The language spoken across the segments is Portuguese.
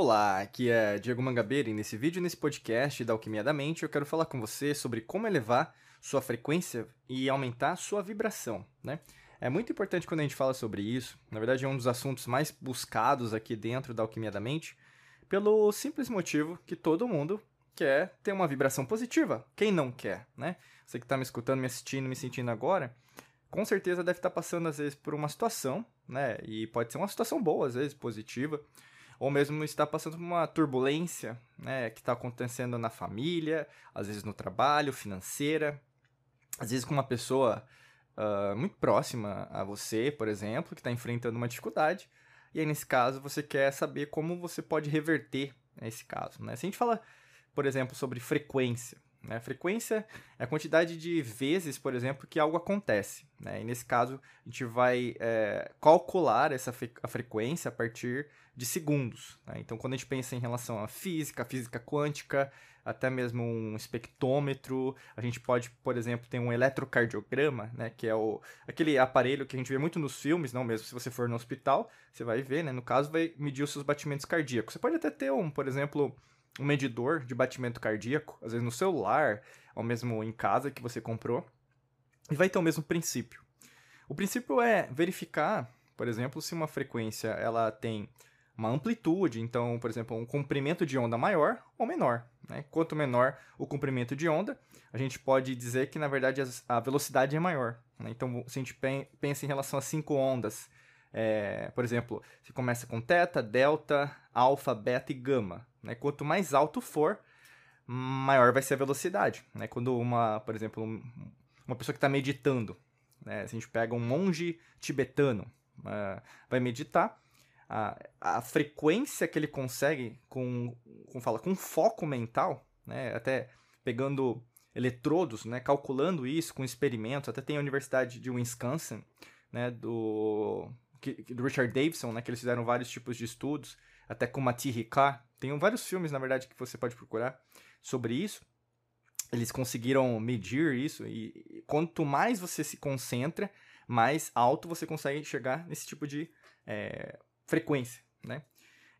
Olá, aqui é Diego Mangabeira e nesse vídeo, nesse podcast da Alquimia da Mente, eu quero falar com você sobre como elevar sua frequência e aumentar sua vibração, né? É muito importante quando a gente fala sobre isso, na verdade é um dos assuntos mais buscados aqui dentro da Alquimia da Mente, pelo simples motivo que todo mundo quer ter uma vibração positiva. Quem não quer, né? Você que está me escutando, me assistindo, me sentindo agora, com certeza deve estar tá passando às vezes por uma situação, né? E pode ser uma situação boa, às vezes positiva, ou mesmo está passando por uma turbulência né, que está acontecendo na família, às vezes no trabalho, financeira, às vezes com uma pessoa uh, muito próxima a você, por exemplo, que está enfrentando uma dificuldade, e aí nesse caso você quer saber como você pode reverter esse caso. Né? Se a gente fala, por exemplo, sobre frequência, né? Frequência é a quantidade de vezes, por exemplo, que algo acontece. Né? E nesse caso, a gente vai é, calcular essa a frequência a partir de segundos. Né? Então, quando a gente pensa em relação à física, física quântica, até mesmo um espectrômetro, a gente pode, por exemplo, ter um eletrocardiograma, né? que é o, aquele aparelho que a gente vê muito nos filmes, não mesmo se você for no hospital, você vai ver, né? no caso, vai medir os seus batimentos cardíacos. Você pode até ter um, por exemplo um medidor de batimento cardíaco, às vezes no celular, ou mesmo em casa que você comprou, e vai ter o mesmo princípio. O princípio é verificar, por exemplo, se uma frequência ela tem uma amplitude, então, por exemplo, um comprimento de onda maior ou menor. Né? Quanto menor o comprimento de onda, a gente pode dizer que, na verdade, a velocidade é maior. Né? Então, se a gente pensa em relação a cinco ondas, é, por exemplo, se começa com teta, delta, alfa, beta e gama. Né? Quanto mais alto for, maior vai ser a velocidade. Né? Quando uma, por exemplo, uma pessoa que está meditando, né? se a gente pega um monge tibetano, uh, vai meditar, a, a frequência que ele consegue com, com, fala, com foco mental, né? até pegando eletrodos, né? calculando isso com experimentos, até tem a Universidade de Wisconsin, né? do, que, do Richard Davidson, né? que eles fizeram vários tipos de estudos, até com Mati Ricard. Tem vários filmes, na verdade, que você pode procurar sobre isso. Eles conseguiram medir isso e quanto mais você se concentra, mais alto você consegue chegar nesse tipo de é, frequência, né?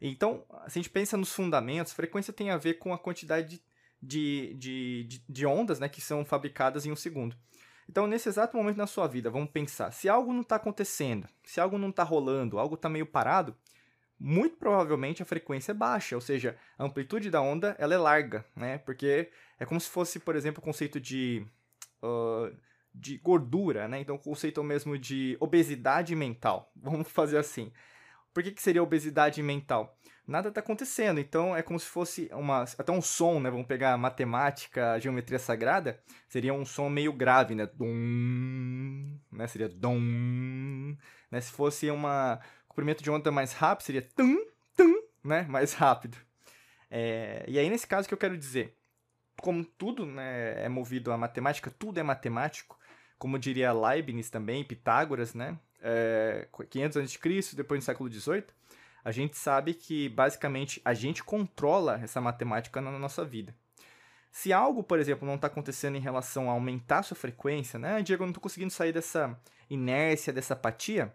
Então, se a gente pensa nos fundamentos, frequência tem a ver com a quantidade de, de, de, de ondas né, que são fabricadas em um segundo. Então, nesse exato momento na sua vida, vamos pensar: se algo não está acontecendo, se algo não está rolando, algo está meio parado, muito provavelmente a frequência é baixa, ou seja, a amplitude da onda ela é larga, né? Porque é como se fosse, por exemplo, o conceito de, uh, de gordura, né? Então, o conceito mesmo de obesidade mental. Vamos fazer assim. Por que, que seria obesidade mental? Nada está acontecendo, então é como se fosse uma, até um som, né? Vamos pegar matemática, geometria sagrada, seria um som meio grave, né? Dum, né? Seria dom, né? Se fosse uma comprimento de onda mais rápido, seria tum, tum, né? Mais rápido. É, e aí, nesse caso que eu quero dizer, como tudo né, é movido a matemática, tudo é matemático, como diria Leibniz também, Pitágoras, né? É, 500 a.C., depois do século XVIII, a gente sabe que, basicamente, a gente controla essa matemática na nossa vida. Se algo, por exemplo, não está acontecendo em relação a aumentar a sua frequência, né? Diego, eu não estou conseguindo sair dessa inércia, dessa apatia,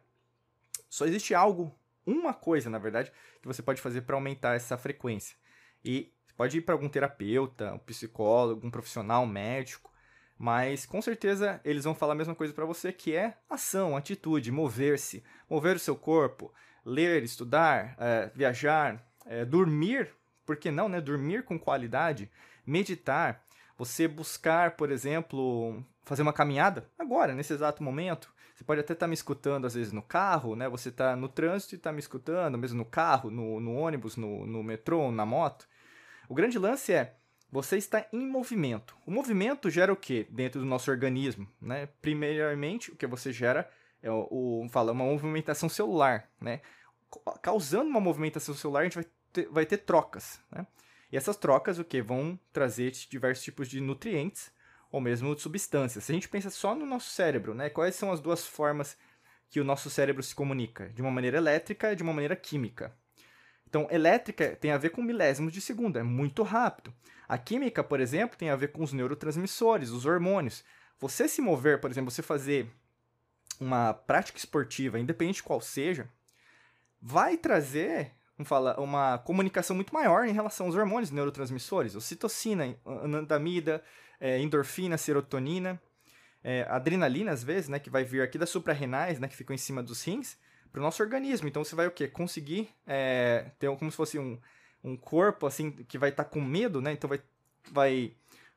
só existe algo, uma coisa, na verdade, que você pode fazer para aumentar essa frequência. E pode ir para algum terapeuta, um psicólogo, um profissional, um médico, mas com certeza eles vão falar a mesma coisa para você, que é ação, atitude, mover-se, mover o seu corpo, ler, estudar, é, viajar, é, dormir, por que não, né? Dormir com qualidade, meditar, você buscar, por exemplo, fazer uma caminhada agora, nesse exato momento, você pode até estar tá me escutando, às vezes, no carro, né? Você está no trânsito e está me escutando, mesmo no carro, no, no ônibus, no, no metrô, na moto. O grande lance é, você está em movimento. O movimento gera o que dentro do nosso organismo? Né? Primeiramente, o que você gera é o, o fala, uma movimentação celular. Né? Causando uma movimentação celular, a gente vai ter, vai ter trocas. Né? E essas trocas o que vão trazer diversos tipos de nutrientes ou mesmo de substâncias. Se a gente pensa só no nosso cérebro, né, quais são as duas formas que o nosso cérebro se comunica? De uma maneira elétrica e de uma maneira química. Então, elétrica tem a ver com milésimos de segundo, é muito rápido. A química, por exemplo, tem a ver com os neurotransmissores, os hormônios. Você se mover, por exemplo, você fazer uma prática esportiva, independente de qual seja, vai trazer uma comunicação muito maior em relação aos hormônios neurotransmissores, ocitocina, anandamida, é, endorfina, serotonina, é, adrenalina, às vezes, né, que vai vir aqui das suprarrenais, né, que ficam em cima dos rins, para o nosso organismo. Então você vai o quê? Conseguir é, ter como se fosse um, um corpo assim que vai estar tá com medo, né? Então vai, vai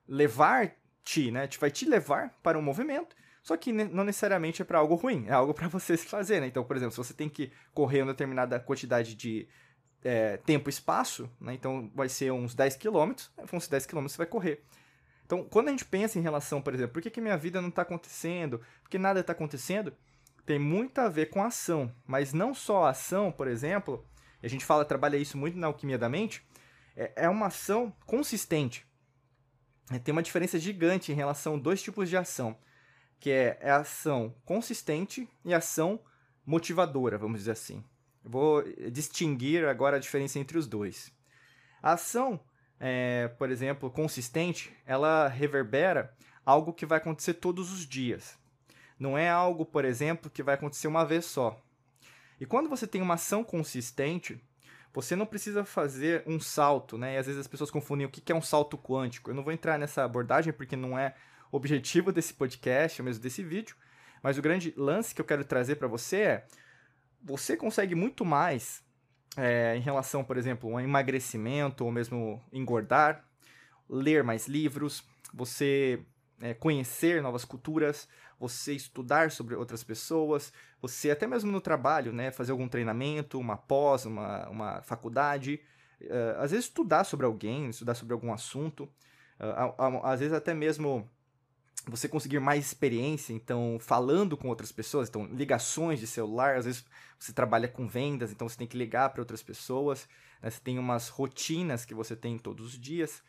levar-te, né? Vai te levar para um movimento. Só que não necessariamente é para algo ruim, é algo para você se fazer, né? Então, por exemplo, se você tem que correr uma determinada quantidade de é, tempo e espaço, né? Então vai ser uns 10 quilômetros, né? uns 10 quilômetros você vai correr. Então, quando a gente pensa em relação, por exemplo, por que, que minha vida não está acontecendo, por que nada está acontecendo, tem muito a ver com a ação, mas não só a ação, por exemplo, a gente fala, trabalha isso muito na alquimia da mente, é, é uma ação consistente. É, tem uma diferença gigante em relação a dois tipos de ação, que é, é ação consistente e ação motivadora, vamos dizer assim. Eu vou distinguir agora a diferença entre os dois. A ação, é, por exemplo, consistente, ela reverbera algo que vai acontecer todos os dias. Não é algo, por exemplo, que vai acontecer uma vez só. E quando você tem uma ação consistente, você não precisa fazer um salto, né? E às vezes as pessoas confundem o que é um salto quântico. Eu não vou entrar nessa abordagem porque não é objetivo desse podcast, mesmo desse vídeo. Mas o grande lance que eu quero trazer para você é: você consegue muito mais é, em relação, por exemplo, a emagrecimento ou mesmo engordar, ler mais livros, você é, conhecer novas culturas, você estudar sobre outras pessoas, você até mesmo no trabalho, né, fazer algum treinamento, uma pós, uma, uma faculdade, uh, às vezes estudar sobre alguém, estudar sobre algum assunto, uh, às vezes até mesmo você conseguir mais experiência, então falando com outras pessoas, então ligações de celular, às vezes você trabalha com vendas, então você tem que ligar para outras pessoas, né? você tem umas rotinas que você tem todos os dias.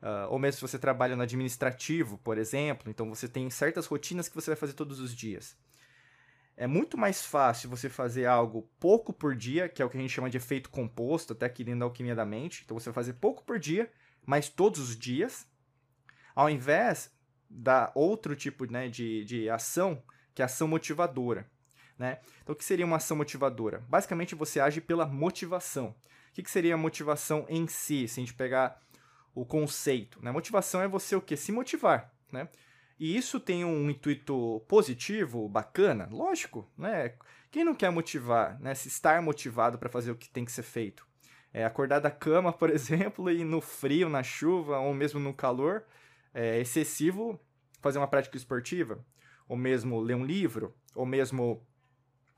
Uh, ou mesmo se você trabalha no administrativo, por exemplo, então você tem certas rotinas que você vai fazer todos os dias. É muito mais fácil você fazer algo pouco por dia, que é o que a gente chama de efeito composto, até aqui dentro da alquimia da mente. Então você vai fazer pouco por dia, mas todos os dias, ao invés da outro tipo né, de, de ação, que é a ação motivadora. Né? Então, o que seria uma ação motivadora? Basicamente, você age pela motivação. O que, que seria a motivação em si? Se a gente pegar o conceito. Né? Motivação é você o que? Se motivar. Né? E isso tem um intuito positivo, bacana? Lógico, né? Quem não quer motivar, né? Se estar motivado para fazer o que tem que ser feito? É acordar da cama, por exemplo, e no frio, na chuva, ou mesmo no calor é, excessivo, fazer uma prática esportiva, ou mesmo ler um livro, ou mesmo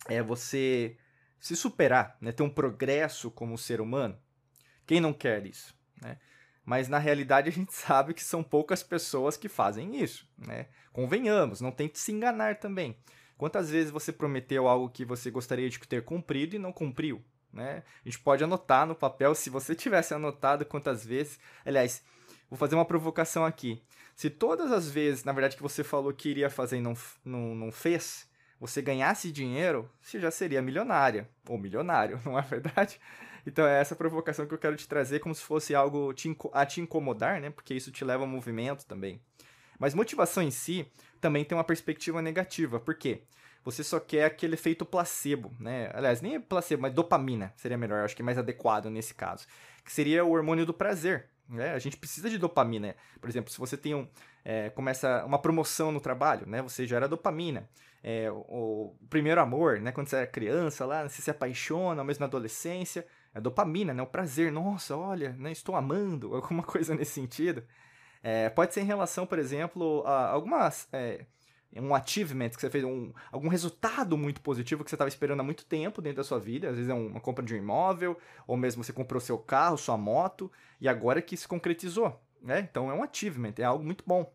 é, você se superar, né? ter um progresso como ser humano. Quem não quer isso? Né? mas na realidade a gente sabe que são poucas pessoas que fazem isso, né? Convenhamos, não tente se enganar também. Quantas vezes você prometeu algo que você gostaria de ter cumprido e não cumpriu, né? A gente pode anotar no papel, se você tivesse anotado quantas vezes, aliás, vou fazer uma provocação aqui. Se todas as vezes, na verdade, que você falou que iria fazer e não, não, não fez, você ganhasse dinheiro, você já seria milionária ou milionário, não é verdade? Então é essa provocação que eu quero te trazer como se fosse algo a te incomodar, né? Porque isso te leva a movimento também. Mas motivação em si também tem uma perspectiva negativa. Por quê? Você só quer aquele efeito placebo, né? Aliás, nem é placebo, mas dopamina seria melhor, acho que é mais adequado nesse caso. Que seria o hormônio do prazer. Né? A gente precisa de dopamina. Por exemplo, se você tem um, é, começa uma promoção no trabalho, né? Você gera dopamina. É, o, o, primeiro amor, né? Quando você é criança lá, você se apaixona, mesmo na adolescência, é dopamina, né? O prazer, nossa, olha, né? estou amando, alguma coisa nesse sentido. É, pode ser em relação, por exemplo, a algumas. É, um achievement que você fez, um, algum resultado muito positivo que você estava esperando há muito tempo dentro da sua vida. Às vezes é uma compra de um imóvel, ou mesmo você comprou seu carro, sua moto, e agora que se concretizou. Né? Então é um achievement, é algo muito bom.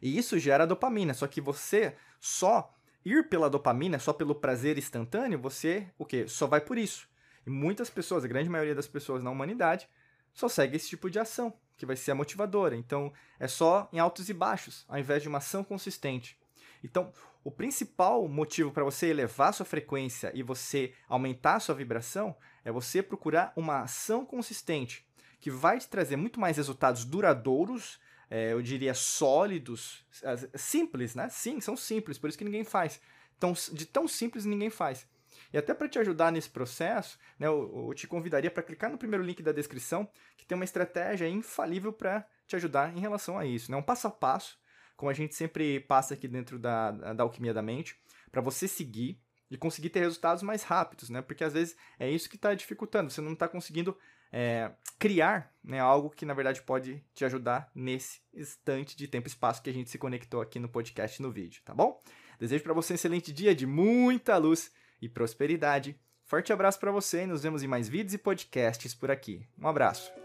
E isso gera dopamina, só que você só ir pela dopamina, só pelo prazer instantâneo, você o quê? Só vai por isso. E muitas pessoas, a grande maioria das pessoas na humanidade, só segue esse tipo de ação, que vai ser a motivadora. Então, é só em altos e baixos, ao invés de uma ação consistente. Então, o principal motivo para você elevar sua frequência e você aumentar sua vibração é você procurar uma ação consistente, que vai te trazer muito mais resultados duradouros, é, eu diria sólidos, simples, né? Sim, são simples, por isso que ninguém faz. Então, de tão simples ninguém faz. E até para te ajudar nesse processo, né, eu, eu te convidaria para clicar no primeiro link da descrição, que tem uma estratégia infalível para te ajudar em relação a isso. Né? Um passo a passo, como a gente sempre passa aqui dentro da, da Alquimia da Mente, para você seguir e conseguir ter resultados mais rápidos, né? Porque às vezes é isso que está dificultando, você não está conseguindo é, criar né, algo que na verdade pode te ajudar nesse instante de tempo e espaço que a gente se conectou aqui no podcast no vídeo, tá bom? Desejo para você um excelente dia de muita luz e prosperidade. Forte abraço para você e nos vemos em mais vídeos e podcasts por aqui. Um abraço.